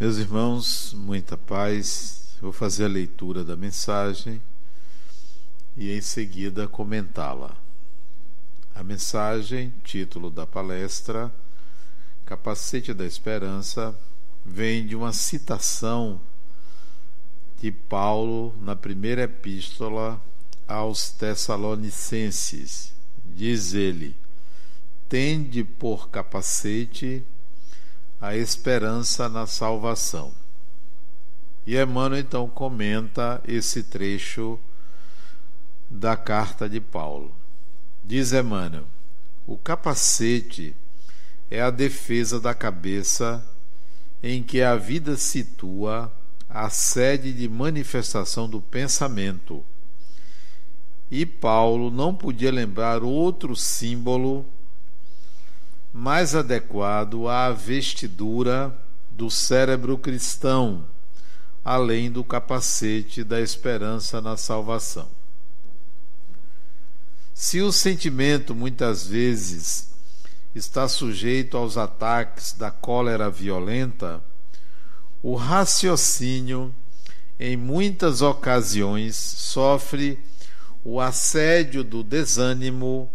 Meus irmãos, muita paz. Vou fazer a leitura da mensagem e em seguida comentá-la. A mensagem, título da palestra, Capacete da Esperança, vem de uma citação de Paulo na primeira epístola aos Tessalonicenses. Diz ele: Tende por capacete a esperança na salvação. E Emmanuel então comenta esse trecho da carta de Paulo. Diz Emmanuel: o capacete é a defesa da cabeça em que a vida situa a sede de manifestação do pensamento. E Paulo não podia lembrar outro símbolo mais adequado à vestidura do cérebro cristão, além do capacete da esperança na salvação. Se o sentimento muitas vezes está sujeito aos ataques da cólera violenta, o raciocínio, em muitas ocasiões, sofre o assédio do desânimo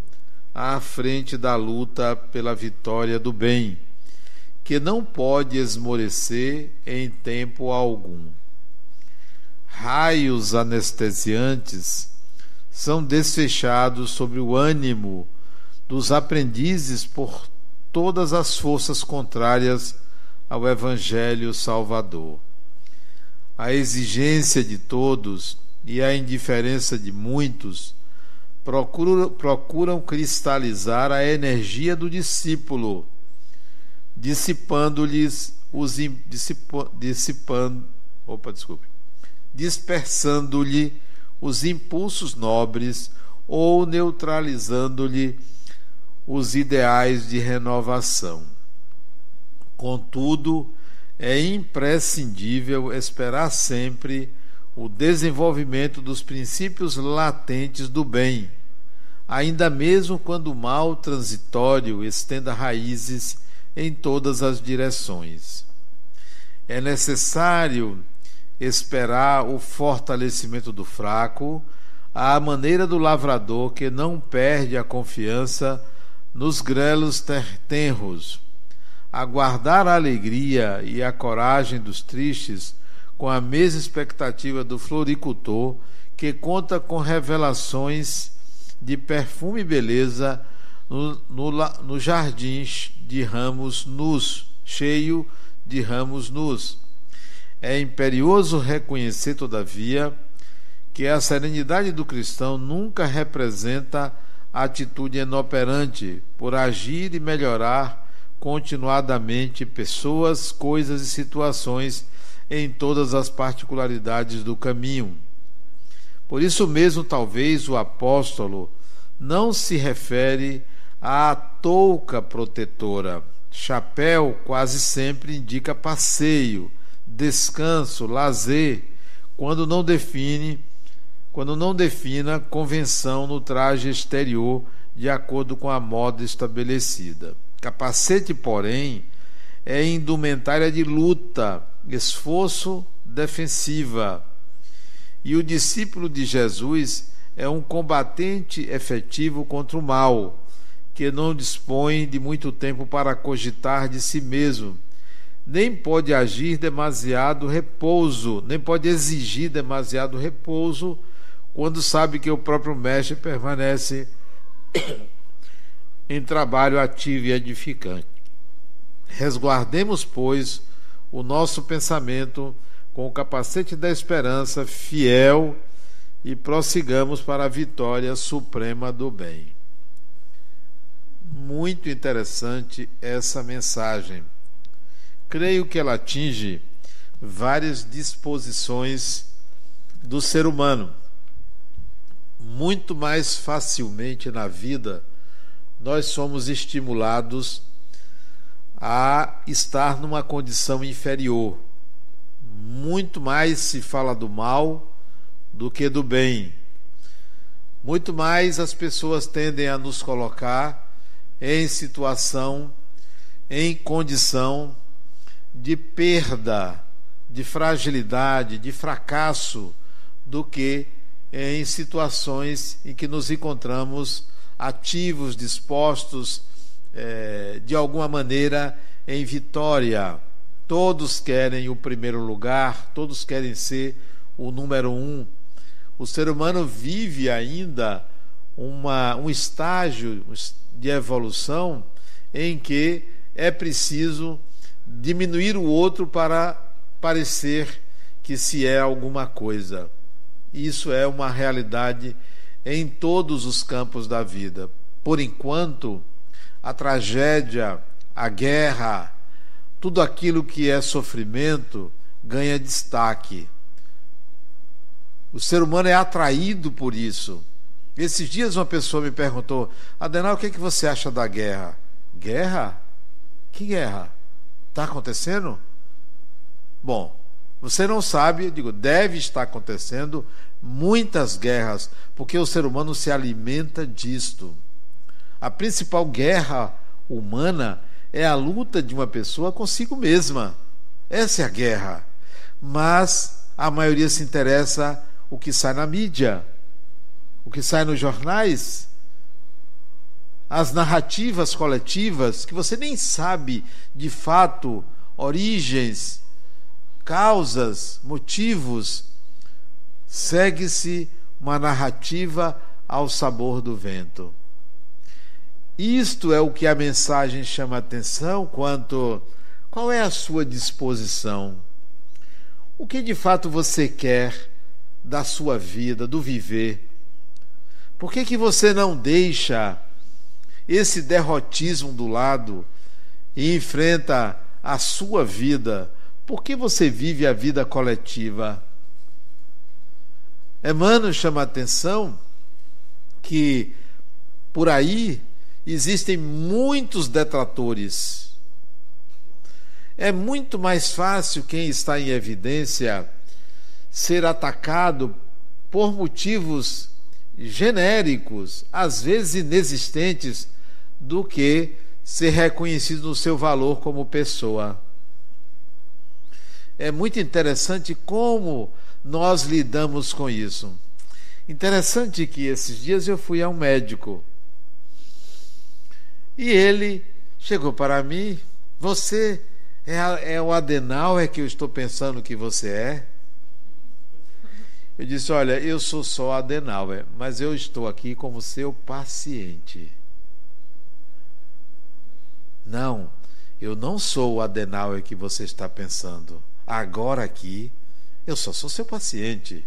à frente da luta pela vitória do bem, que não pode esmorecer em tempo algum. Raios anestesiantes são desfechados sobre o ânimo dos aprendizes por todas as forças contrárias ao Evangelho Salvador. A exigência de todos e a indiferença de muitos procuram, procuram cristalizar a energia do discípulo, dissipando-lhes os dissipando, opa, desculpe, dispersando-lhe os impulsos nobres ou neutralizando-lhe os ideais de renovação. Contudo, é imprescindível esperar sempre o desenvolvimento dos princípios latentes do bem, ainda mesmo quando o mal transitório estenda raízes em todas as direções. É necessário esperar o fortalecimento do fraco, à maneira do lavrador que não perde a confiança nos grelos tenros, aguardar a alegria e a coragem dos tristes com a mesma expectativa do floricultor que conta com revelações de perfume e beleza no, no, no jardim de ramos nus, cheio de ramos nus. É imperioso reconhecer, todavia, que a serenidade do cristão nunca representa atitude inoperante por agir e melhorar continuadamente pessoas, coisas e situações em todas as particularidades do caminho. Por isso mesmo, talvez o apóstolo não se refere à touca protetora. Chapéu quase sempre indica passeio, descanso, lazer, quando não define, quando não defina convenção no traje exterior de acordo com a moda estabelecida. Capacete, porém, é indumentária de luta, esforço, defensiva. E o discípulo de Jesus é um combatente efetivo contra o mal, que não dispõe de muito tempo para cogitar de si mesmo, nem pode agir demasiado repouso, nem pode exigir demasiado repouso quando sabe que o próprio mestre permanece em trabalho ativo e edificante. Resguardemos, pois, o nosso pensamento com o capacete da esperança fiel e prossigamos para a vitória suprema do bem. Muito interessante essa mensagem. Creio que ela atinge várias disposições do ser humano. Muito mais facilmente na vida nós somos estimulados a estar numa condição inferior. Muito mais se fala do mal do que do bem. Muito mais as pessoas tendem a nos colocar em situação, em condição de perda, de fragilidade, de fracasso, do que em situações em que nos encontramos ativos, dispostos, é, de alguma maneira, em vitória. Todos querem o primeiro lugar, todos querem ser o número um. O ser humano vive ainda uma, um estágio de evolução em que é preciso diminuir o outro para parecer que se é alguma coisa. Isso é uma realidade em todos os campos da vida. Por enquanto, a tragédia, a guerra, tudo aquilo que é sofrimento ganha destaque. O ser humano é atraído por isso. Esses dias uma pessoa me perguntou: Adenal, o que, é que você acha da guerra? Guerra? Que guerra? Está acontecendo? Bom, você não sabe, digo, deve estar acontecendo muitas guerras, porque o ser humano se alimenta disto. A principal guerra humana é a luta de uma pessoa consigo mesma. Essa é a guerra. Mas a maioria se interessa o que sai na mídia, o que sai nos jornais, as narrativas coletivas que você nem sabe de fato origens, causas, motivos. Segue-se uma narrativa ao sabor do vento. Isto é o que a mensagem chama atenção quanto qual é a sua disposição? O que de fato você quer da sua vida, do viver? Por que, que você não deixa esse derrotismo do lado e enfrenta a sua vida, por que você vive a vida coletiva? Emmanuel chama a atenção que por aí existem muitos detratores. É muito mais fácil quem está em evidência ser atacado por motivos genéricos, às vezes inexistentes, do que ser reconhecido no seu valor como pessoa. É muito interessante como nós lidamos com isso. Interessante que esses dias eu fui a um médico e ele chegou para mim: Você é, é o Adenal é que eu estou pensando que você é? Eu disse: Olha, eu sou só Adenauer, mas eu estou aqui como seu paciente. Não, eu não sou o Adenauer que você está pensando. Agora aqui, eu só sou seu paciente.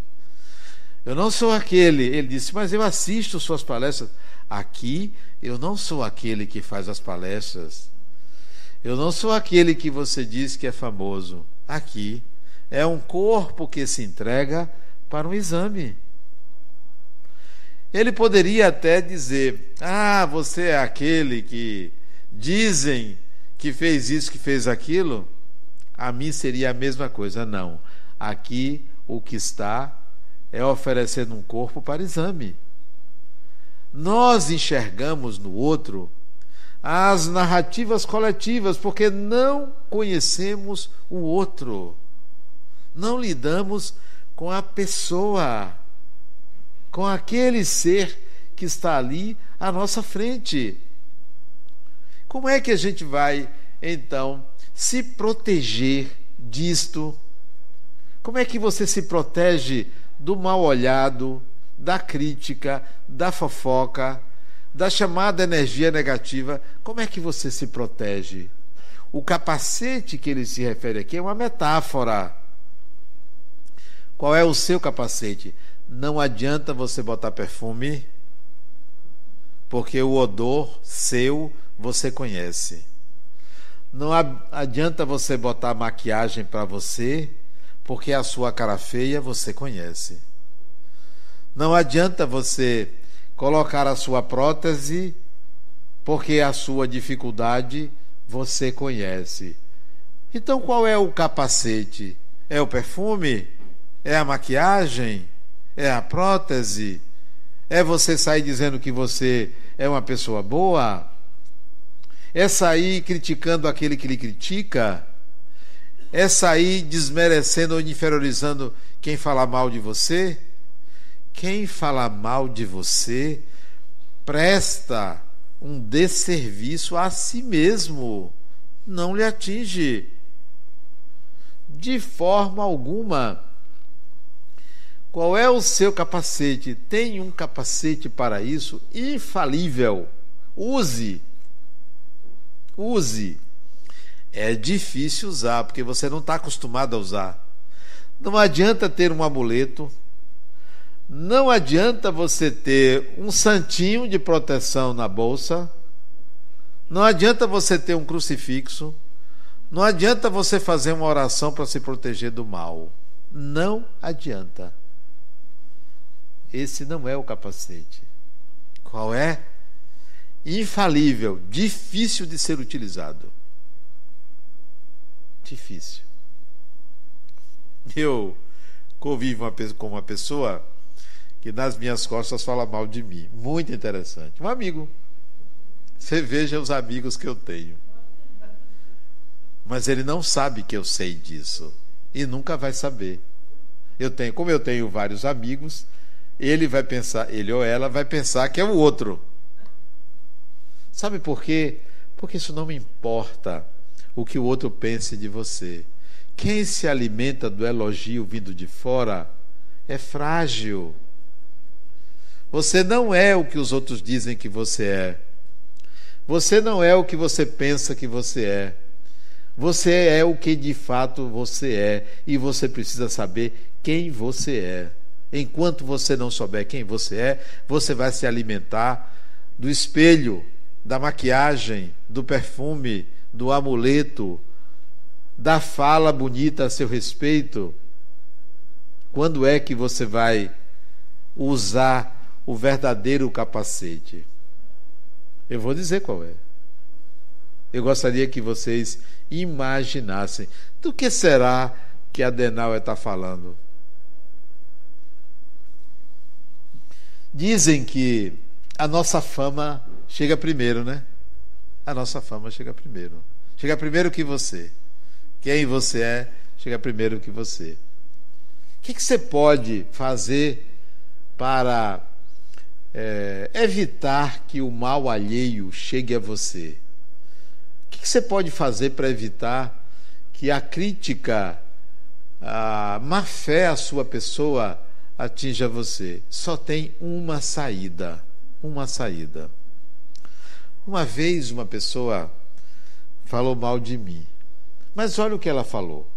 Eu não sou aquele. Ele disse: Mas eu assisto suas palestras. Aqui, eu não sou aquele que faz as palestras. Eu não sou aquele que você diz que é famoso. Aqui é um corpo que se entrega para um exame. Ele poderia até dizer: Ah, você é aquele que dizem que fez isso, que fez aquilo. A mim seria a mesma coisa. Não. Aqui o que está é oferecendo um corpo para exame. Nós enxergamos no outro as narrativas coletivas, porque não conhecemos o outro. Não lidamos com a pessoa, com aquele ser que está ali à nossa frente. Como é que a gente vai, então, se proteger disto? Como é que você se protege do mal olhado, da crítica, da fofoca, da chamada energia negativa? Como é que você se protege? O capacete que ele se refere aqui é uma metáfora qual é o seu capacete? Não adianta você botar perfume, porque o odor seu você conhece. Não adianta você botar maquiagem para você, porque a sua cara feia você conhece. Não adianta você colocar a sua prótese, porque a sua dificuldade você conhece. Então qual é o capacete? É o perfume? É a maquiagem? É a prótese? É você sair dizendo que você é uma pessoa boa? É sair criticando aquele que lhe critica? É sair desmerecendo ou inferiorizando quem fala mal de você? Quem fala mal de você presta um desserviço a si mesmo, não lhe atinge de forma alguma. Qual é o seu capacete? Tem um capacete para isso infalível. Use. Use. É difícil usar, porque você não está acostumado a usar. Não adianta ter um amuleto, não adianta você ter um santinho de proteção na bolsa, não adianta você ter um crucifixo, não adianta você fazer uma oração para se proteger do mal. Não adianta. Esse não é o capacete. Qual é? Infalível, difícil de ser utilizado. Difícil. Eu convivo com uma pessoa que nas minhas costas fala mal de mim. Muito interessante. Um amigo. Você veja os amigos que eu tenho. Mas ele não sabe que eu sei disso. E nunca vai saber. Eu tenho, como eu tenho vários amigos, ele vai pensar, ele ou ela vai pensar que é o outro. Sabe por quê? Porque isso não me importa o que o outro pense de você. Quem se alimenta do elogio vindo de fora é frágil. Você não é o que os outros dizem que você é. Você não é o que você pensa que você é. Você é o que de fato você é. E você precisa saber quem você é. Enquanto você não souber quem você é, você vai se alimentar do espelho, da maquiagem, do perfume, do amuleto, da fala bonita a seu respeito? Quando é que você vai usar o verdadeiro capacete? Eu vou dizer qual é. Eu gostaria que vocês imaginassem do que será que Adenauer está falando. Dizem que a nossa fama chega primeiro, né? A nossa fama chega primeiro. Chega primeiro que você. Quem você é chega primeiro que você. O que, que você pode fazer para é, evitar que o mal alheio chegue a você? O que, você pode fazer para evitar que a crítica, a má fé à sua pessoa atinja você? Só tem uma saída. Uma saída. Uma vez uma pessoa falou mal de mim. Mas olha o que ela falou.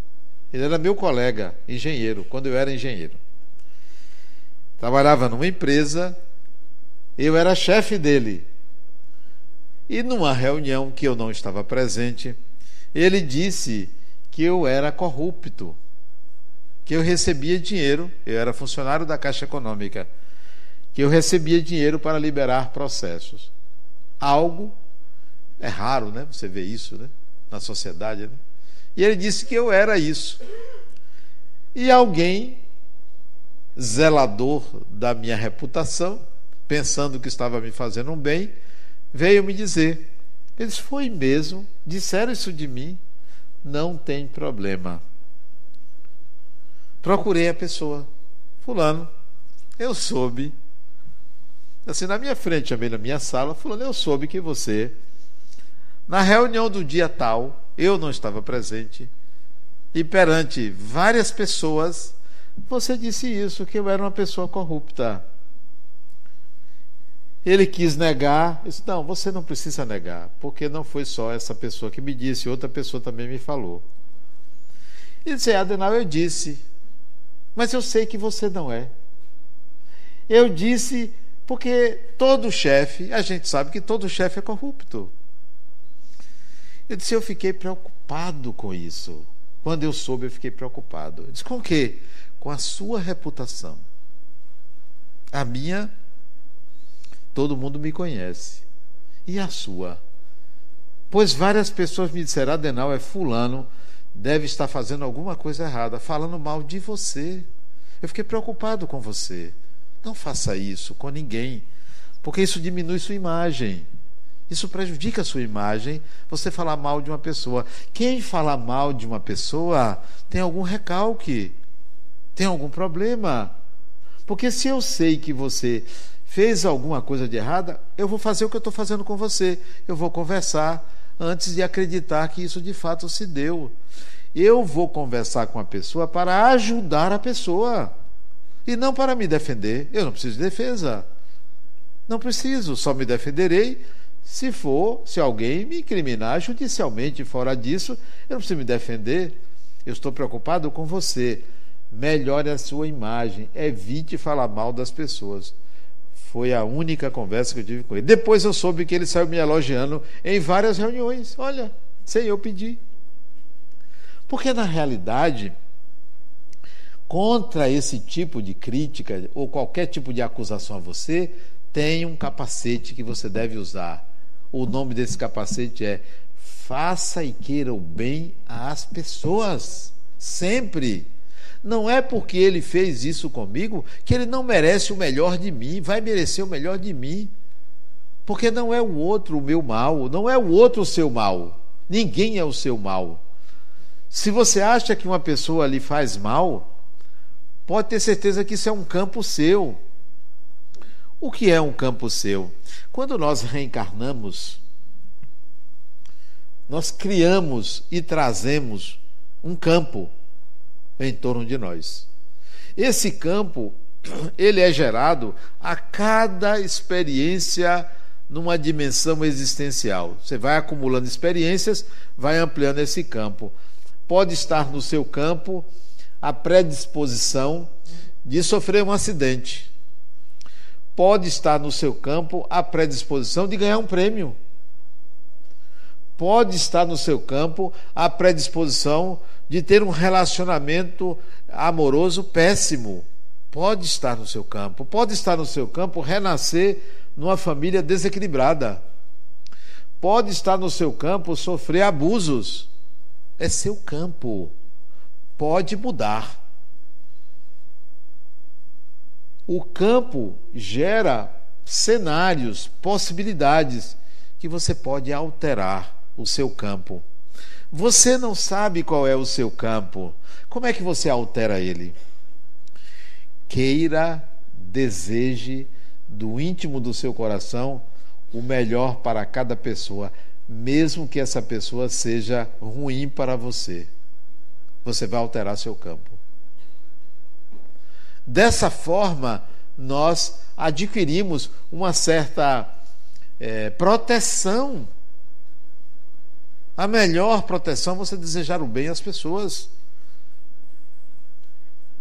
Ele era meu colega, engenheiro, quando eu era engenheiro. Trabalhava numa empresa, eu era chefe dele. E numa reunião que eu não estava presente, ele disse que eu era corrupto, que eu recebia dinheiro, eu era funcionário da Caixa Econômica, que eu recebia dinheiro para liberar processos. Algo é raro, né? Você vê isso, né? Na sociedade, né? E ele disse que eu era isso. E alguém, zelador da minha reputação, pensando que estava me fazendo um bem, veio me dizer. Eles foi mesmo, disseram isso de mim, não tem problema. Procurei a pessoa, fulano, eu soube, assim na minha frente, também na minha sala, fulano, eu soube que você, na reunião do dia tal, eu não estava presente, e perante várias pessoas, você disse isso, que eu era uma pessoa corrupta. Ele quis negar, disse, não, você não precisa negar, porque não foi só essa pessoa que me disse, outra pessoa também me falou. E disse, Adenal, eu disse, mas eu sei que você não é. Eu disse porque todo chefe, a gente sabe que todo chefe é corrupto. Eu disse, eu fiquei preocupado com isso. Quando eu soube, eu fiquei preocupado. Eu disse, com o quê? Com a sua reputação. A minha, todo mundo me conhece. E a sua? Pois várias pessoas me disseram, Adenal é fulano, deve estar fazendo alguma coisa errada, falando mal de você. Eu fiquei preocupado com você. Não faça isso com ninguém, porque isso diminui sua imagem. Isso prejudica a sua imagem, você falar mal de uma pessoa. Quem fala mal de uma pessoa tem algum recalque, tem algum problema. Porque se eu sei que você fez alguma coisa de errada, eu vou fazer o que eu estou fazendo com você. Eu vou conversar antes de acreditar que isso de fato se deu. Eu vou conversar com a pessoa para ajudar a pessoa e não para me defender. Eu não preciso de defesa. Não preciso, só me defenderei se for, se alguém me incriminar judicialmente fora disso, eu não preciso me defender. Eu estou preocupado com você. Melhore a sua imagem, evite falar mal das pessoas. Foi a única conversa que eu tive com ele. Depois eu soube que ele saiu me elogiando em várias reuniões. Olha, sem eu pedir. Porque na realidade, contra esse tipo de crítica ou qualquer tipo de acusação a você, tem um capacete que você deve usar. O nome desse capacete é Faça e queira o bem às pessoas. Sempre. Não é porque ele fez isso comigo que ele não merece o melhor de mim, vai merecer o melhor de mim. Porque não é o outro o meu mal, não é o outro o seu mal. Ninguém é o seu mal. Se você acha que uma pessoa lhe faz mal, pode ter certeza que isso é um campo seu. O que é um campo seu? Quando nós reencarnamos, nós criamos e trazemos um campo em torno de nós. Esse campo, ele é gerado a cada experiência numa dimensão existencial. Você vai acumulando experiências, vai ampliando esse campo. Pode estar no seu campo a predisposição de sofrer um acidente. Pode estar no seu campo a predisposição de ganhar um prêmio. Pode estar no seu campo a predisposição de ter um relacionamento amoroso péssimo. Pode estar no seu campo. Pode estar no seu campo renascer numa família desequilibrada. Pode estar no seu campo sofrer abusos. É seu campo. Pode mudar. O campo gera cenários, possibilidades que você pode alterar o seu campo. Você não sabe qual é o seu campo. Como é que você altera ele? Queira, deseje do íntimo do seu coração o melhor para cada pessoa, mesmo que essa pessoa seja ruim para você. Você vai alterar seu campo. Dessa forma, nós adquirimos uma certa é, proteção a melhor proteção é você desejar o bem às pessoas.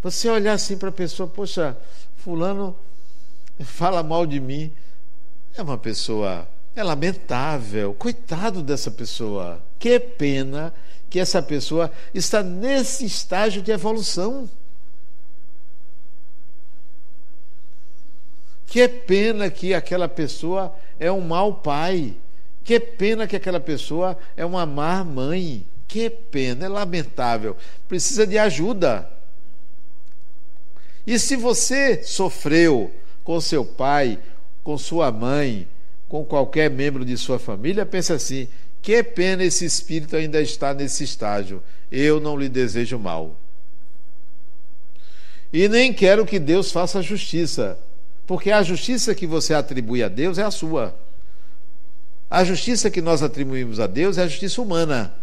Você olhar assim para a pessoa, poxa, fulano fala mal de mim. É uma pessoa, é lamentável. Coitado dessa pessoa. Que pena que essa pessoa está nesse estágio de evolução. Que pena que aquela pessoa é um mau pai que pena que aquela pessoa é uma má mãe. Que pena, é lamentável. Precisa de ajuda. E se você sofreu com seu pai, com sua mãe, com qualquer membro de sua família, pense assim: que pena esse espírito ainda está nesse estágio. Eu não lhe desejo mal. E nem quero que Deus faça justiça, porque a justiça que você atribui a Deus é a sua. A justiça que nós atribuímos a Deus é a justiça humana.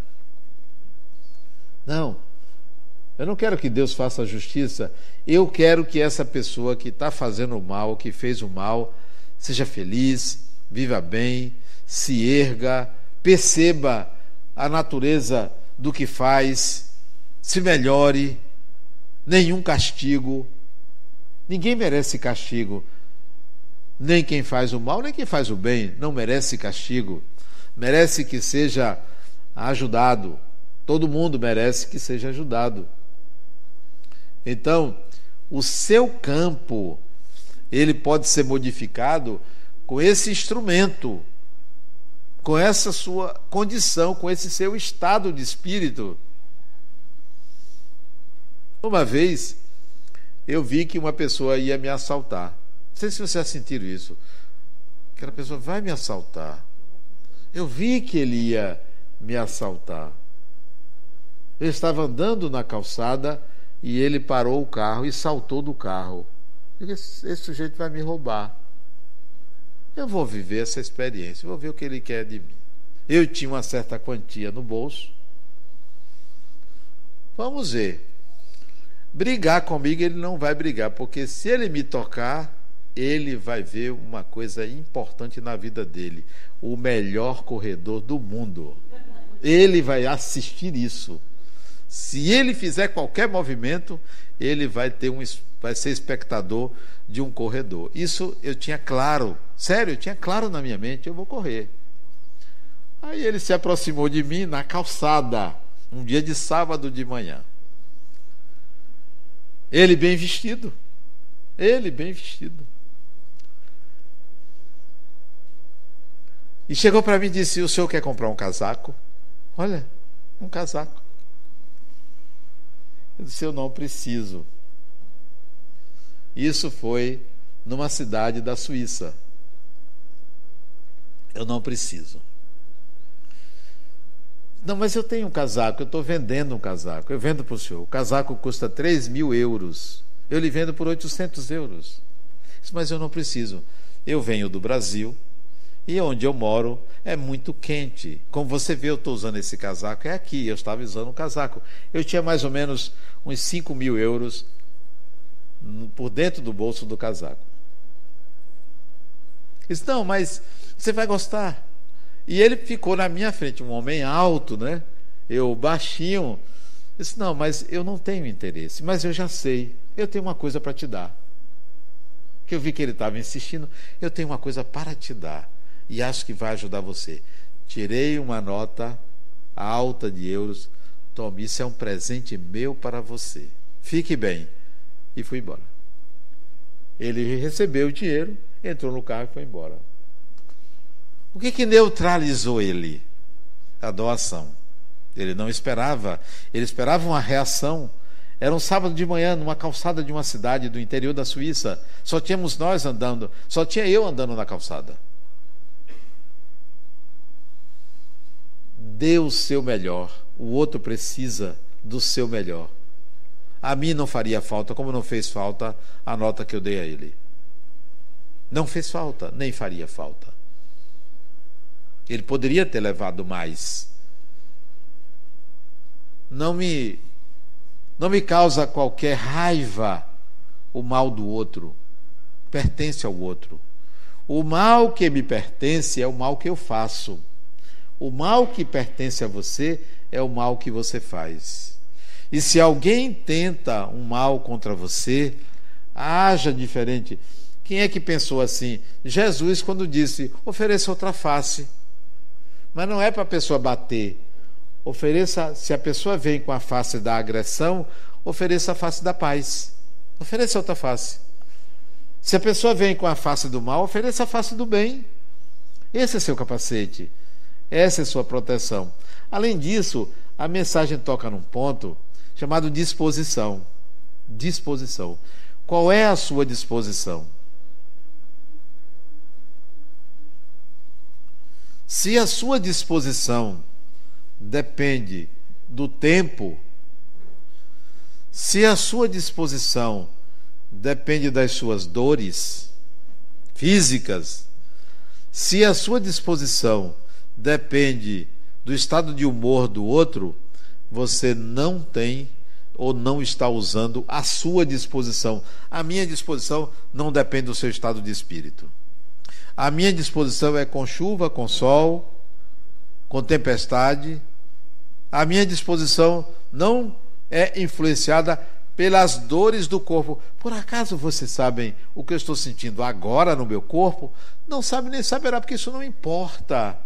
Não. Eu não quero que Deus faça justiça. Eu quero que essa pessoa que está fazendo o mal, que fez o mal, seja feliz, viva bem, se erga, perceba a natureza do que faz, se melhore. Nenhum castigo. Ninguém merece castigo. Nem quem faz o mal, nem quem faz o bem não merece castigo, merece que seja ajudado. Todo mundo merece que seja ajudado. Então, o seu campo ele pode ser modificado com esse instrumento, com essa sua condição, com esse seu estado de espírito. Uma vez eu vi que uma pessoa ia me assaltar. Não sei se você já sentiram isso. Aquela pessoa vai me assaltar. Eu vi que ele ia me assaltar. Eu estava andando na calçada e ele parou o carro e saltou do carro. Esse, esse sujeito vai me roubar. Eu vou viver essa experiência, vou ver o que ele quer de mim. Eu tinha uma certa quantia no bolso. Vamos ver. Brigar comigo ele não vai brigar, porque se ele me tocar, ele vai ver uma coisa importante na vida dele: o melhor corredor do mundo. Ele vai assistir isso. Se ele fizer qualquer movimento, ele vai ter um vai ser espectador de um corredor. Isso eu tinha claro, sério, eu tinha claro na minha mente, eu vou correr. Aí ele se aproximou de mim na calçada, um dia de sábado de manhã. Ele bem vestido. Ele bem vestido. E chegou para mim e disse: O senhor quer comprar um casaco? Olha, um casaco. Eu disse: Eu não preciso. Isso foi numa cidade da Suíça. Eu não preciso. Não, mas eu tenho um casaco, eu estou vendendo um casaco. Eu vendo para o senhor. O casaco custa 3 mil euros. Eu lhe vendo por 800 euros. Mas eu não preciso. Eu venho do Brasil e onde eu moro é muito quente. Como você vê, eu estou usando esse casaco. É aqui, eu estava usando um casaco. Eu tinha mais ou menos uns 5 mil euros por dentro do bolso do casaco. Disse, não, mas você vai gostar. E ele ficou na minha frente, um homem alto, né? Eu baixinho. Disse, não, mas eu não tenho interesse, mas eu já sei, eu tenho uma coisa para te dar. Que eu vi que ele estava insistindo, eu tenho uma coisa para te dar e acho que vai ajudar você. Tirei uma nota alta de euros, tome, isso é um presente meu para você. Fique bem. E fui embora. Ele recebeu o dinheiro, entrou no carro e foi embora. O que, que neutralizou ele? A doação. Ele não esperava, ele esperava uma reação. Era um sábado de manhã, numa calçada de uma cidade do interior da Suíça. Só tínhamos nós andando, só tinha eu andando na calçada. Dê o seu melhor, o outro precisa do seu melhor. A mim não faria falta, como não fez falta a nota que eu dei a ele. Não fez falta, nem faria falta. Ele poderia ter levado mais. Não me não me causa qualquer raiva o mal do outro. Pertence ao outro. O mal que me pertence é o mal que eu faço. O mal que pertence a você é o mal que você faz. E se alguém tenta um mal contra você, haja diferente. Quem é que pensou assim? Jesus, quando disse: ofereça outra face. Mas não é para a pessoa bater. Ofereça, se a pessoa vem com a face da agressão, ofereça a face da paz. Ofereça outra face. Se a pessoa vem com a face do mal, ofereça a face do bem. Esse é seu capacete. Essa é sua proteção. Além disso, a mensagem toca num ponto chamado disposição. Disposição. Qual é a sua disposição? Se a sua disposição depende do tempo, se a sua disposição depende das suas dores físicas, se a sua disposição depende do estado de humor do outro, você não tem ou não está usando a sua disposição. A minha disposição não depende do seu estado de espírito. A minha disposição é com chuva, com sol, com tempestade. A minha disposição não é influenciada pelas dores do corpo. Por acaso vocês sabem o que eu estou sentindo agora no meu corpo? Não sabe nem saberá, porque isso não importa.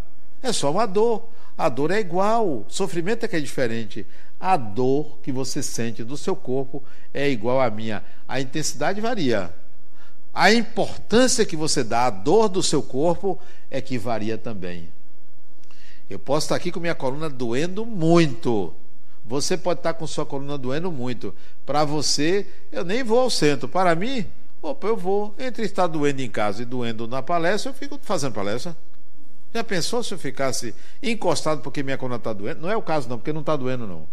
É só uma dor. A dor é igual, sofrimento é que é diferente. A dor que você sente do seu corpo é igual à minha. A intensidade varia, a importância que você dá à dor do seu corpo é que varia também. Eu posso estar aqui com minha coluna doendo muito. Você pode estar com sua coluna doendo muito. Para você, eu nem vou ao centro. Para mim, opa, eu vou. Entre estar doendo em casa e doendo na palestra, eu fico fazendo palestra. Já pensou se eu ficasse encostado porque minha coluna está doendo? Não é o caso, não, porque não está doendo, não.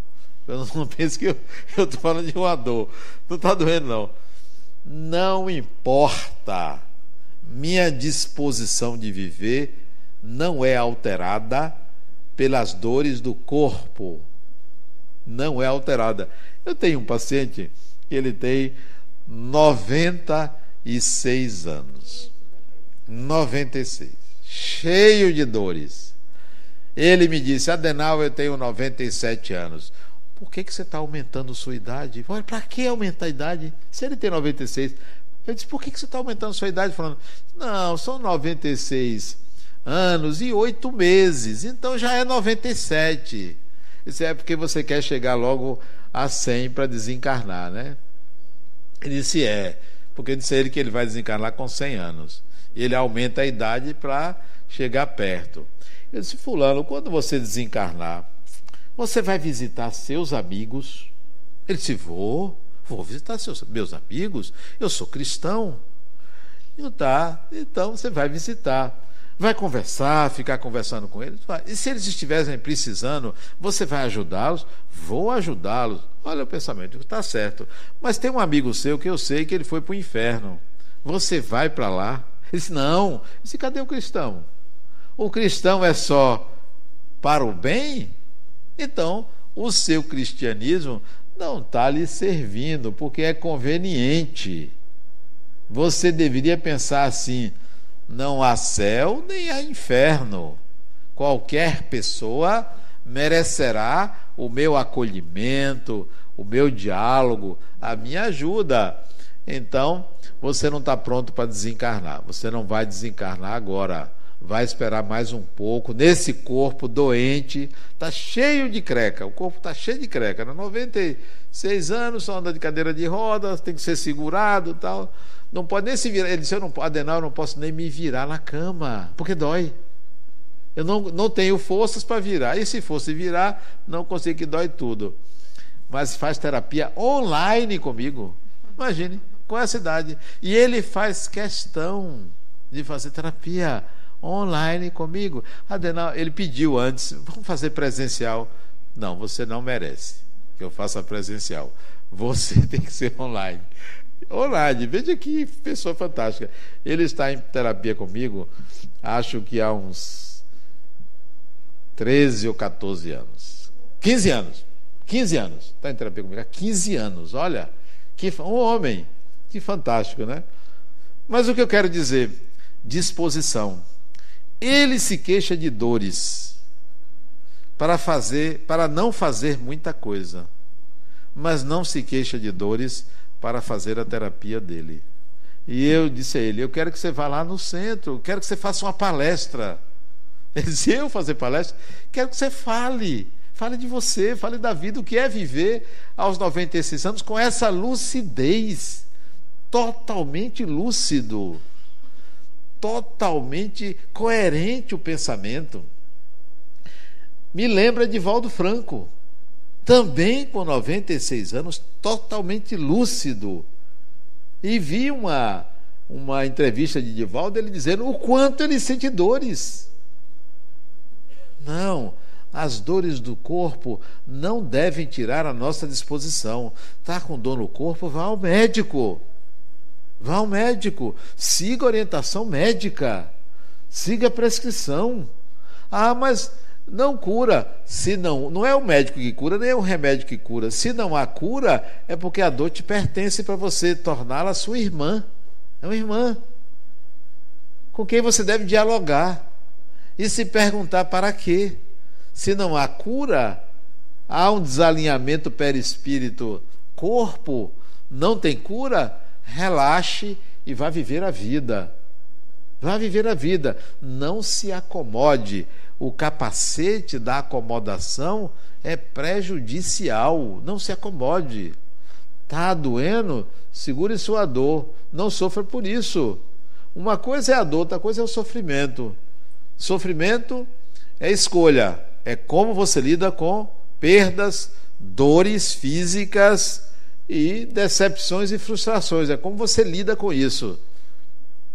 Eu não penso que eu estou falando de uma dor. Não está doendo, não. Não importa. Minha disposição de viver não é alterada pelas dores do corpo. Não é alterada. Eu tenho um paciente que ele tem 96 anos. 96. Cheio de dores. Ele me disse: Adenal, eu tenho 97 anos. Por que, que você está aumentando sua idade? Para que aumentar a idade? Se ele tem 96. Eu disse: por que, que você está aumentando sua idade? Falando: não, são 96 anos e oito meses, então já é 97. Isso é porque você quer chegar logo a 100 para desencarnar, né? Ele disse: é, porque disse ele que ele vai desencarnar com 100 anos. Ele aumenta a idade para chegar perto. Eu disse: Fulano, quando você desencarnar, você vai visitar seus amigos? Ele disse: Vou, vou visitar seus, meus amigos. Eu sou cristão. Então tá, então você vai visitar. Vai conversar, ficar conversando com eles. E se eles estiverem precisando, você vai ajudá-los? Vou ajudá-los. Olha o pensamento, está certo. Mas tem um amigo seu que eu sei que ele foi para o inferno. Você vai para lá? Ele disse: Não. Ele disse: Cadê o cristão? O cristão é só para o bem? Então, o seu cristianismo não está lhe servindo, porque é conveniente. Você deveria pensar assim: não há céu nem há inferno. Qualquer pessoa merecerá o meu acolhimento, o meu diálogo, a minha ajuda. Então, você não está pronto para desencarnar. Você não vai desencarnar agora. Vai esperar mais um pouco. Nesse corpo doente, está cheio de creca. O corpo está cheio de creca. Né? 96 anos, só anda de cadeira de rodas, tem que ser segurado tal. Não pode nem se virar. Ele disse: eu não, Adenal, eu não posso nem me virar na cama, porque dói. Eu não, não tenho forças para virar. E se fosse virar, não consigo que dói tudo. Mas faz terapia online comigo. Imagine, com essa idade. E ele faz questão de fazer terapia online comigo. Adenal, ele pediu antes, vamos fazer presencial. Não, você não merece que eu faça presencial. Você tem que ser online. Olade, veja que pessoa fantástica. Ele está em terapia comigo, acho que há uns 13 ou 14 anos. 15 anos. 15 anos. Está em terapia comigo há 15 anos. Olha, que um homem. Que fantástico, né? Mas o que eu quero dizer? Disposição. Ele se queixa de dores para fazer, para não fazer muita coisa, mas não se queixa de dores para fazer a terapia dele. E eu disse a ele: Eu quero que você vá lá no centro, quero que você faça uma palestra. Ele Eu fazer palestra? Quero que você fale. Fale de você, fale da vida, o que é viver aos 96 anos com essa lucidez. Totalmente lúcido. Totalmente coerente o pensamento. Me lembra de Valdo Franco também com 96 anos, totalmente lúcido. E vi uma, uma entrevista de Divaldo, ele dizendo o quanto ele sente dores. Não, as dores do corpo não devem tirar a nossa disposição. Está com dor no corpo? Vá ao médico. Vá ao médico. Siga a orientação médica. Siga a prescrição. Ah, mas não cura. Se não, não é o médico que cura, nem é o remédio que cura. Se não há cura, é porque a dor te pertence para você torná-la sua irmã. É uma irmã com quem você deve dialogar e se perguntar para quê. Se não há cura, há um desalinhamento perispírito corpo, não tem cura, relaxe e vá viver a vida. Vá viver a vida, não se acomode o capacete da acomodação é prejudicial. Não se acomode. Está doendo? Segure sua dor. Não sofra por isso. Uma coisa é a dor, outra coisa é o sofrimento. Sofrimento é escolha. É como você lida com perdas, dores físicas e decepções e frustrações. É como você lida com isso.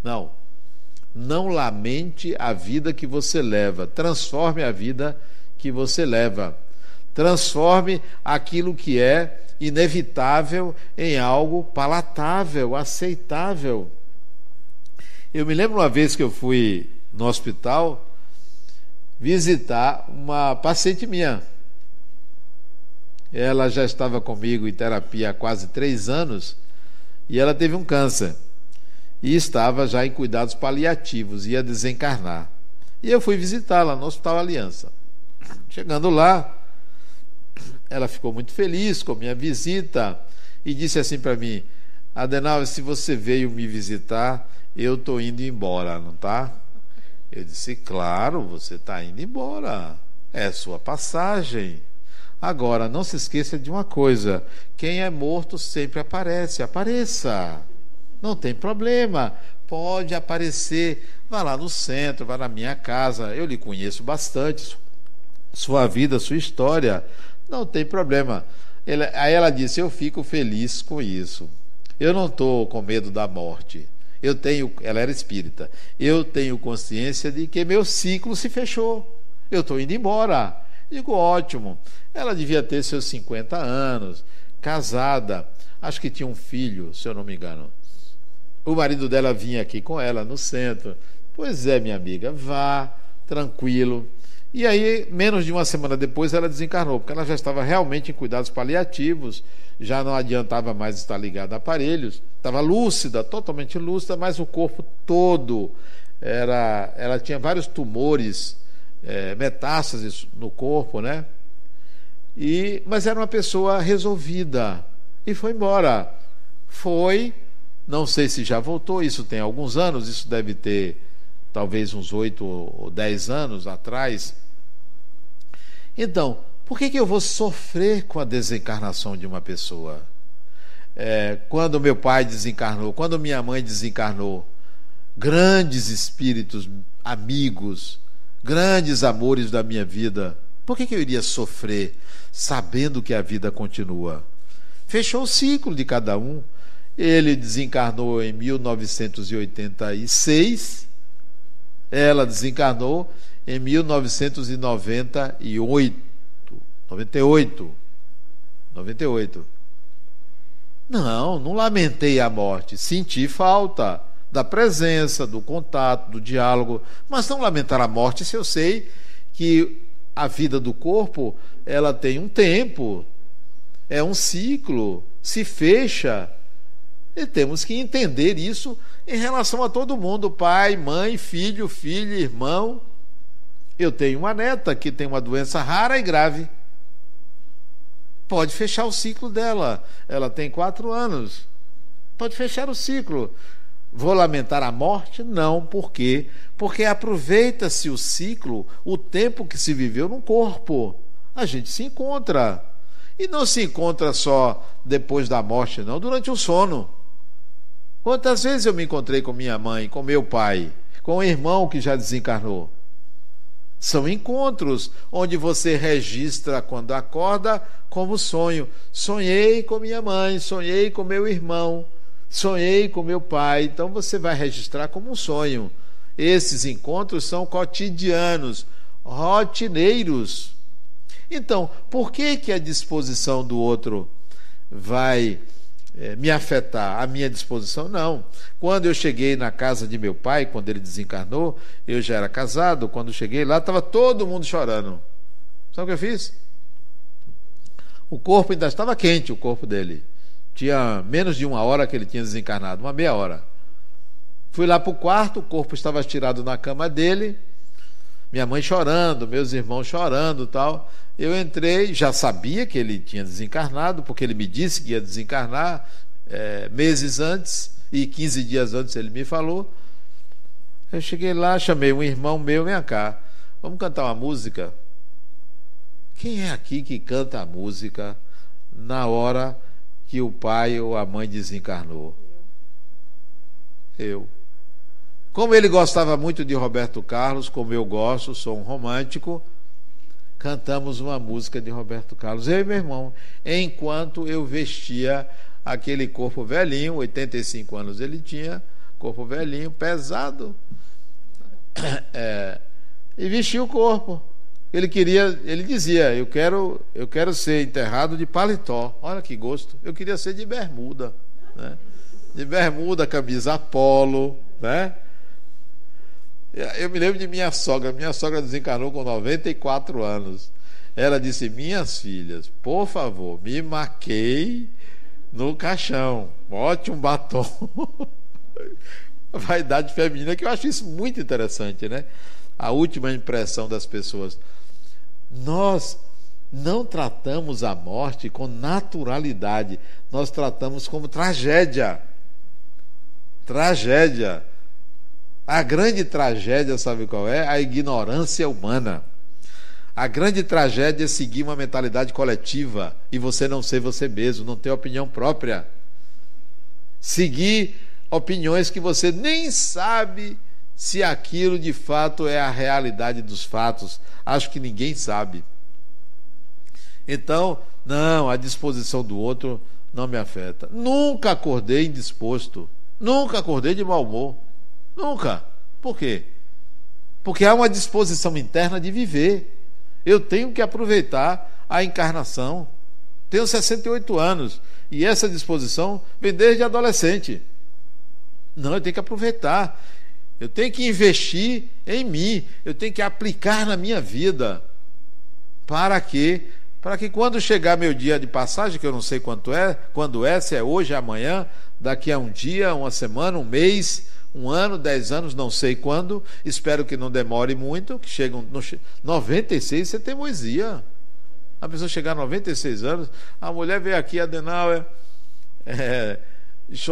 Não. Não lamente a vida que você leva, transforme a vida que você leva. Transforme aquilo que é inevitável em algo palatável, aceitável. Eu me lembro uma vez que eu fui no hospital visitar uma paciente minha. Ela já estava comigo em terapia há quase três anos e ela teve um câncer e estava já em cuidados paliativos, ia desencarnar. E eu fui visitá-la no Hospital Aliança. Chegando lá, ela ficou muito feliz com a minha visita e disse assim para mim: Adenal, se você veio me visitar, eu estou indo embora, não tá? Eu disse: Claro, você está indo embora. É sua passagem. Agora, não se esqueça de uma coisa: quem é morto sempre aparece. Apareça. Não tem problema. Pode aparecer. Vá lá no centro, vá na minha casa. Eu lhe conheço bastante. Sua vida, sua história. Não tem problema. aí ela disse: Eu fico feliz com isso. Eu não estou com medo da morte. Eu tenho, ela era espírita. Eu tenho consciência de que meu ciclo se fechou. Eu estou indo embora. Digo, ótimo. Ela devia ter seus 50 anos, casada, acho que tinha um filho, se eu não me engano. O marido dela vinha aqui com ela no centro. Pois é, minha amiga, vá, tranquilo. E aí, menos de uma semana depois, ela desencarnou, porque ela já estava realmente em cuidados paliativos, já não adiantava mais estar ligada a aparelhos, estava lúcida, totalmente lúcida, mas o corpo todo era. Ela tinha vários tumores, é, metástases no corpo, né? E, mas era uma pessoa resolvida e foi embora. Foi, não sei se já voltou, isso tem alguns anos, isso deve ter talvez uns oito ou dez anos atrás. Então, por que, que eu vou sofrer com a desencarnação de uma pessoa? É, quando meu pai desencarnou, quando minha mãe desencarnou, grandes espíritos, amigos, grandes amores da minha vida, por que, que eu iria sofrer sabendo que a vida continua? Fechou o ciclo de cada um. Ele desencarnou em 1986, ela desencarnou em 1998. 98. 98. Não, não lamentei a morte, senti falta da presença, do contato, do diálogo, mas não lamentar a morte se eu sei que a vida do corpo, ela tem um tempo, é um ciclo, se fecha. E temos que entender isso em relação a todo mundo, pai, mãe, filho, filha, irmão. Eu tenho uma neta que tem uma doença rara e grave. Pode fechar o ciclo dela. Ela tem quatro anos. Pode fechar o ciclo. Vou lamentar a morte? Não, por quê? Porque aproveita-se o ciclo, o tempo que se viveu no corpo. A gente se encontra. E não se encontra só depois da morte, não, durante o sono. Quantas vezes eu me encontrei com minha mãe, com meu pai, com o irmão que já desencarnou? São encontros onde você registra quando acorda como sonho. Sonhei com minha mãe, sonhei com meu irmão, sonhei com meu pai. Então você vai registrar como um sonho. Esses encontros são cotidianos, rotineiros. Então, por que que a disposição do outro vai é, me afetar? A minha disposição não. Quando eu cheguei na casa de meu pai, quando ele desencarnou, eu já era casado. Quando cheguei lá, estava todo mundo chorando. Sabe o que eu fiz? O corpo ainda estava quente, o corpo dele. Tinha menos de uma hora que ele tinha desencarnado, uma meia hora. Fui lá para o quarto, o corpo estava estirado na cama dele, minha mãe chorando, meus irmãos chorando tal. Eu entrei, já sabia que ele tinha desencarnado, porque ele me disse que ia desencarnar é, meses antes, e 15 dias antes ele me falou. Eu cheguei lá, chamei um irmão meu, vem cá, vamos cantar uma música. Quem é aqui que canta a música na hora que o pai ou a mãe desencarnou? Eu. Como ele gostava muito de Roberto Carlos, como eu gosto, sou um romântico, cantamos uma música de Roberto Carlos, eu e meu irmão, enquanto eu vestia aquele corpo velhinho, 85 anos ele tinha, corpo velhinho, pesado, é, e vestia o corpo. Ele queria, ele dizia, eu quero, eu quero ser enterrado de paletó. Olha que gosto. Eu queria ser de bermuda, né? De bermuda, camisa polo, né? Eu me lembro de minha sogra. Minha sogra desencarnou com 94 anos. Ela disse: Minhas filhas, por favor, me maquei no caixão. Bote um batom. Vaidade feminina, que eu acho isso muito interessante, né? A última impressão das pessoas. Nós não tratamos a morte com naturalidade, nós tratamos como tragédia. Tragédia. A grande tragédia, sabe qual é? A ignorância humana. A grande tragédia é seguir uma mentalidade coletiva e você não ser você mesmo, não ter opinião própria. Seguir opiniões que você nem sabe se aquilo de fato é a realidade dos fatos. Acho que ninguém sabe. Então, não, a disposição do outro não me afeta. Nunca acordei indisposto. Nunca acordei de mau humor. Nunca. Por quê? Porque há uma disposição interna de viver. Eu tenho que aproveitar a encarnação. Tenho 68 anos e essa disposição vem desde adolescente. Não, eu tenho que aproveitar. Eu tenho que investir em mim. Eu tenho que aplicar na minha vida. Para quê? Para que quando chegar meu dia de passagem, que eu não sei quanto é, quando é, se é hoje, amanhã, daqui a um dia, uma semana, um mês, um ano, dez anos, não sei quando, espero que não demore muito, que chegam no 96, isso é teimosia. A pessoa chegar a 96 anos, a mulher veio aqui, Adenauer, é,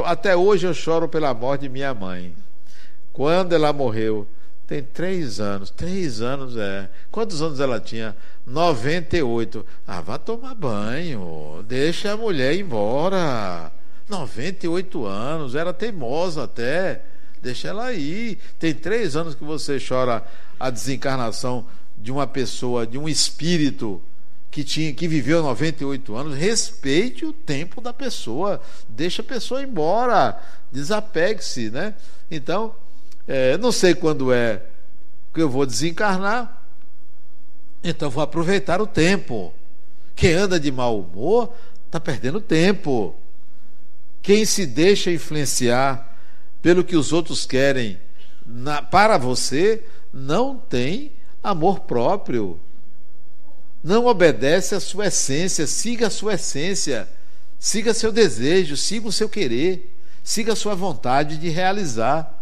até hoje eu choro pela morte de minha mãe. Quando ela morreu, tem três anos, três anos é. Quantos anos ela tinha? 98. Ah, vá tomar banho, deixa a mulher ir embora. 98 anos, era teimosa até. Deixa ela aí. Tem três anos que você chora a desencarnação de uma pessoa, de um espírito que, tinha, que viveu 98 anos. Respeite o tempo da pessoa. Deixa a pessoa embora. Desapegue-se, né? Então, é, não sei quando é que eu vou desencarnar. Então, vou aproveitar o tempo. Quem anda de mau humor está perdendo tempo. Quem se deixa influenciar pelo que os outros querem na, para você, não tem amor próprio. Não obedece à sua essência, siga a sua essência, siga seu desejo, siga o seu querer, siga a sua vontade de realizar.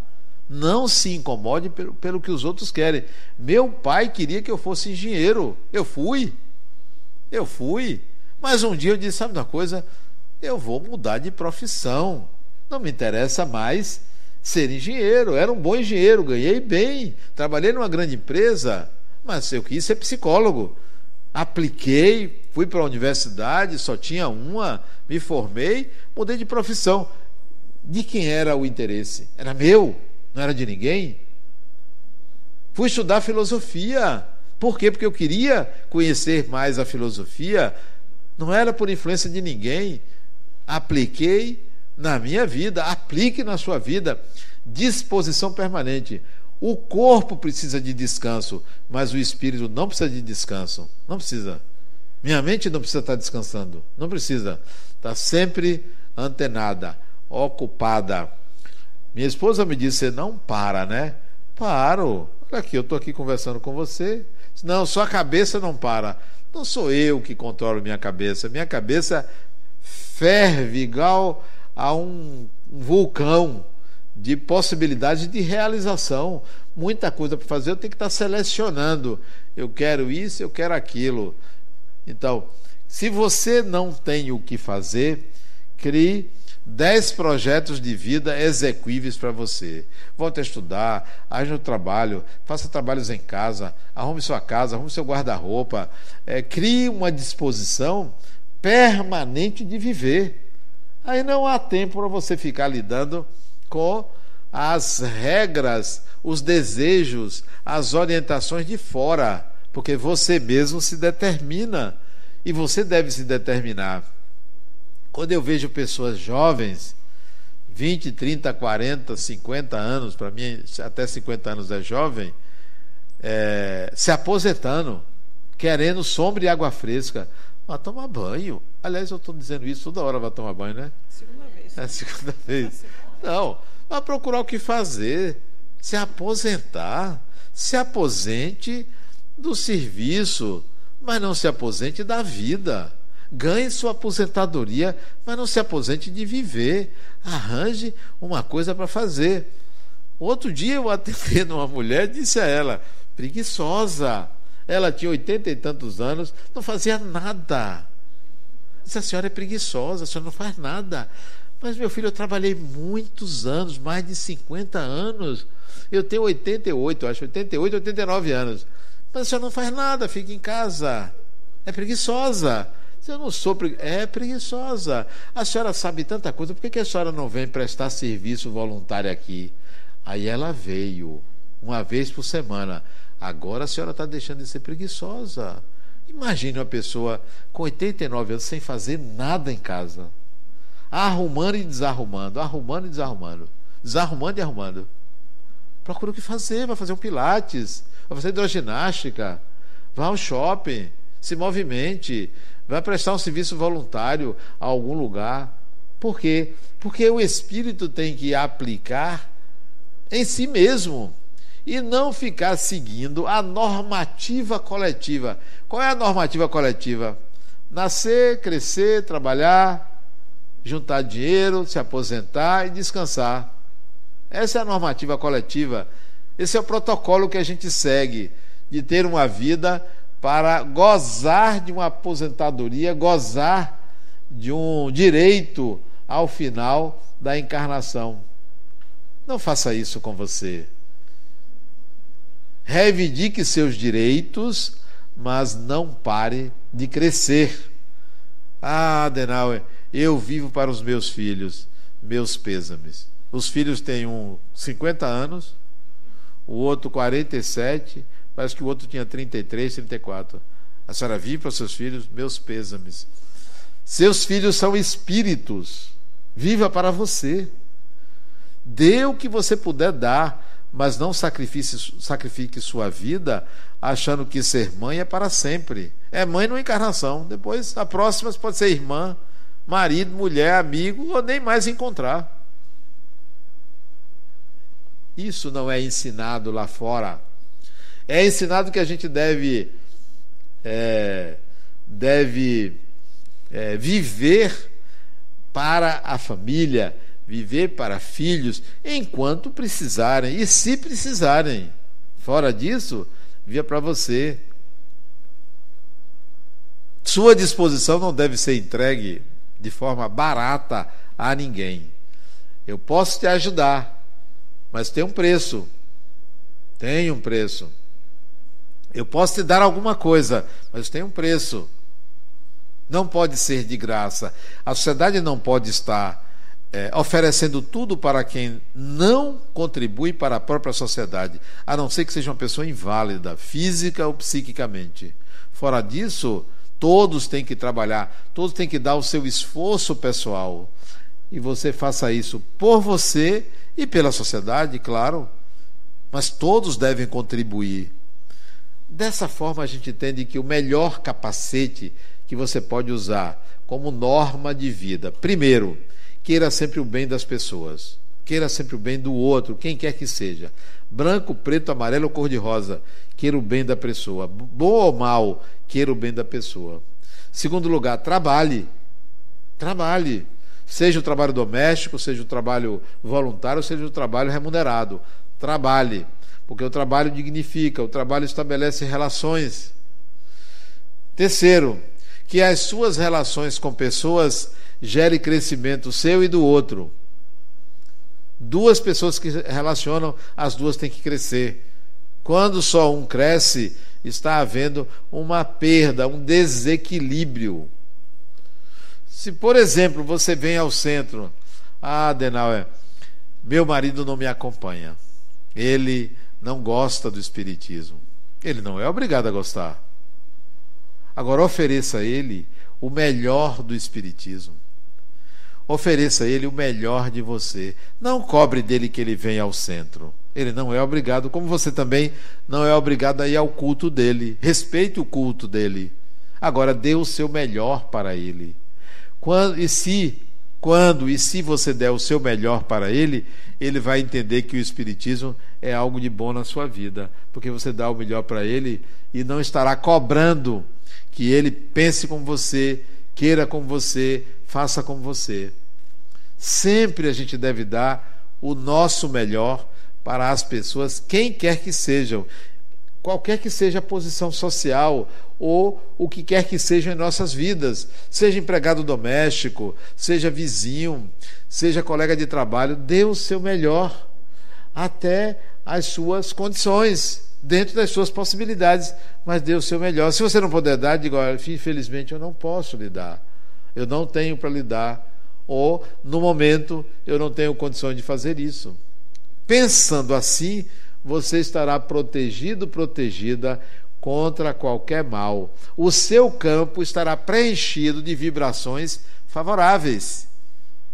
Não se incomode pelo, pelo que os outros querem. Meu pai queria que eu fosse engenheiro. Eu fui. Eu fui. Mas um dia eu disse: sabe uma coisa? Eu vou mudar de profissão. Não me interessa mais ser engenheiro. Era um bom engenheiro, ganhei bem, trabalhei numa grande empresa, mas eu quis ser psicólogo. Apliquei, fui para a universidade, só tinha uma, me formei, mudei de profissão. De quem era o interesse? Era meu, não era de ninguém. Fui estudar filosofia. Por quê? Porque eu queria conhecer mais a filosofia. Não era por influência de ninguém. Apliquei, na minha vida, aplique na sua vida. Disposição permanente. O corpo precisa de descanso, mas o espírito não precisa de descanso. Não precisa. Minha mente não precisa estar descansando. Não precisa. Está sempre antenada, ocupada. Minha esposa me disse: Você não para, né? Paro. Olha aqui, eu estou aqui conversando com você. Não, sua cabeça não para. Não sou eu que controlo minha cabeça. Minha cabeça ferve igual a um vulcão de possibilidades de realização. Muita coisa para fazer, eu tenho que estar selecionando. Eu quero isso, eu quero aquilo. Então, se você não tem o que fazer, crie 10 projetos de vida execuíveis para você. Volte a estudar, age no trabalho, faça trabalhos em casa, arrume sua casa, arrume seu guarda-roupa. É, crie uma disposição permanente de viver. Aí não há tempo para você ficar lidando com as regras, os desejos, as orientações de fora, porque você mesmo se determina e você deve se determinar. Quando eu vejo pessoas jovens, 20, 30, 40, 50 anos, para mim até 50 anos é jovem, é, se aposentando, querendo sombra e água fresca. Vai tomar banho. Aliás, eu estou dizendo isso toda hora vai tomar banho, né? Segunda vez. É a segunda vez. Não, vai procurar o que fazer. Se aposentar. Se aposente do serviço, mas não se aposente da vida. Ganhe sua aposentadoria, mas não se aposente de viver. Arranje uma coisa para fazer. Outro dia eu atendendo uma mulher disse a ela, preguiçosa. Ela tinha oitenta e tantos anos, não fazia nada. Disse, a senhora é preguiçosa, a senhora não faz nada. Mas, meu filho, eu trabalhei muitos anos, mais de 50 anos. Eu tenho 88, acho, 88, 89 anos. Mas a senhora não faz nada, fica em casa. É preguiçosa. Eu não sou preguiçosa. É preguiçosa. A senhora sabe tanta coisa, por que, que a senhora não vem prestar serviço voluntário aqui? Aí ela veio, uma vez por semana. Agora a senhora está deixando de ser preguiçosa. Imagine uma pessoa com 89 anos sem fazer nada em casa. Arrumando e desarrumando, arrumando e desarrumando. Desarrumando e arrumando. Procura o que fazer, vai fazer um pilates, vai fazer hidroginástica, vá ao shopping, se movimente, vai prestar um serviço voluntário a algum lugar. Por quê? Porque o espírito tem que aplicar em si mesmo e não ficar seguindo a normativa coletiva. Qual é a normativa coletiva? Nascer, crescer, trabalhar, juntar dinheiro, se aposentar e descansar. Essa é a normativa coletiva. Esse é o protocolo que a gente segue de ter uma vida para gozar de uma aposentadoria, gozar de um direito ao final da encarnação. Não faça isso com você reivindique seus direitos, mas não pare de crescer. Ah, Adenauer, eu vivo para os meus filhos, meus pêsames. Os filhos têm um 50 anos, o outro 47, parece que o outro tinha 33, 34. A senhora vive para seus filhos, meus pêsames. Seus filhos são espíritos. Viva para você. Dê o que você puder dar mas não sacrifique, sacrifique sua vida achando que ser mãe é para sempre. É mãe numa encarnação. Depois, a próxima pode ser irmã, marido, mulher, amigo, ou nem mais encontrar. Isso não é ensinado lá fora. É ensinado que a gente deve, é, deve é, viver para a família viver para filhos enquanto precisarem e se precisarem. Fora disso, via para você. Sua disposição não deve ser entregue de forma barata a ninguém. Eu posso te ajudar, mas tem um preço. Tem um preço. Eu posso te dar alguma coisa, mas tem um preço. Não pode ser de graça. A sociedade não pode estar é, oferecendo tudo para quem não contribui para a própria sociedade, a não ser que seja uma pessoa inválida, física ou psiquicamente. Fora disso, todos têm que trabalhar, todos têm que dar o seu esforço pessoal. E você faça isso por você e pela sociedade, claro, mas todos devem contribuir. Dessa forma, a gente entende que o melhor capacete que você pode usar como norma de vida, primeiro, queira sempre o bem das pessoas. Queira sempre o bem do outro, quem quer que seja. Branco, preto, amarelo cor-de-rosa, queira o bem da pessoa. Bom ou mal, queira o bem da pessoa. Segundo lugar, trabalhe. Trabalhe. Seja o trabalho doméstico, seja o trabalho voluntário, seja o trabalho remunerado. Trabalhe. Porque o trabalho dignifica, o trabalho estabelece relações. Terceiro, que as suas relações com pessoas gere crescimento seu e do outro. Duas pessoas que relacionam, as duas têm que crescer. Quando só um cresce, está havendo uma perda, um desequilíbrio. Se, por exemplo, você vem ao centro, ah, Denauer, meu marido não me acompanha. Ele não gosta do espiritismo. Ele não é obrigado a gostar. Agora ofereça a ele o melhor do espiritismo ofereça a ele o melhor de você. Não cobre dele que ele venha ao centro. Ele não é obrigado, como você também não é obrigado a ir ao culto dele. Respeite o culto dele. Agora dê o seu melhor para ele. Quando e se quando e se você der o seu melhor para ele, ele vai entender que o espiritismo é algo de bom na sua vida, porque você dá o melhor para ele e não estará cobrando que ele pense como você, queira como você, faça como você. Sempre a gente deve dar o nosso melhor para as pessoas, quem quer que sejam, qualquer que seja a posição social ou o que quer que seja em nossas vidas, seja empregado doméstico, seja vizinho, seja colega de trabalho, dê o seu melhor até as suas condições, dentro das suas possibilidades, mas dê o seu melhor. Se você não puder dar, diga, infelizmente eu não posso lhe dar eu não tenho para lhe dar, ou no momento eu não tenho condições de fazer isso. Pensando assim, você estará protegido, protegida contra qualquer mal. O seu campo estará preenchido de vibrações favoráveis.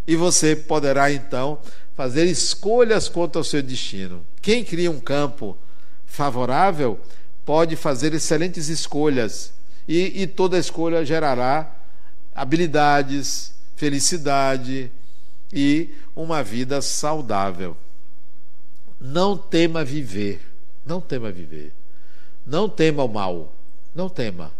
E você poderá então fazer escolhas quanto ao seu destino. Quem cria um campo favorável pode fazer excelentes escolhas. E, e toda escolha gerará habilidades, felicidade e uma vida saudável. Não tema viver, não tema viver. Não tema o mal, não tema.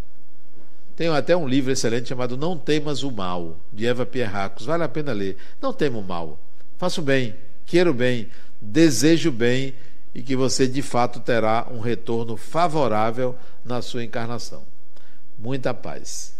Tem até um livro excelente chamado Não Temas o Mal, de Eva Pierracos. Vale a pena ler. Não tema o mal. Faça o bem, queira o bem, deseje o bem e que você de fato terá um retorno favorável na sua encarnação. Muita paz.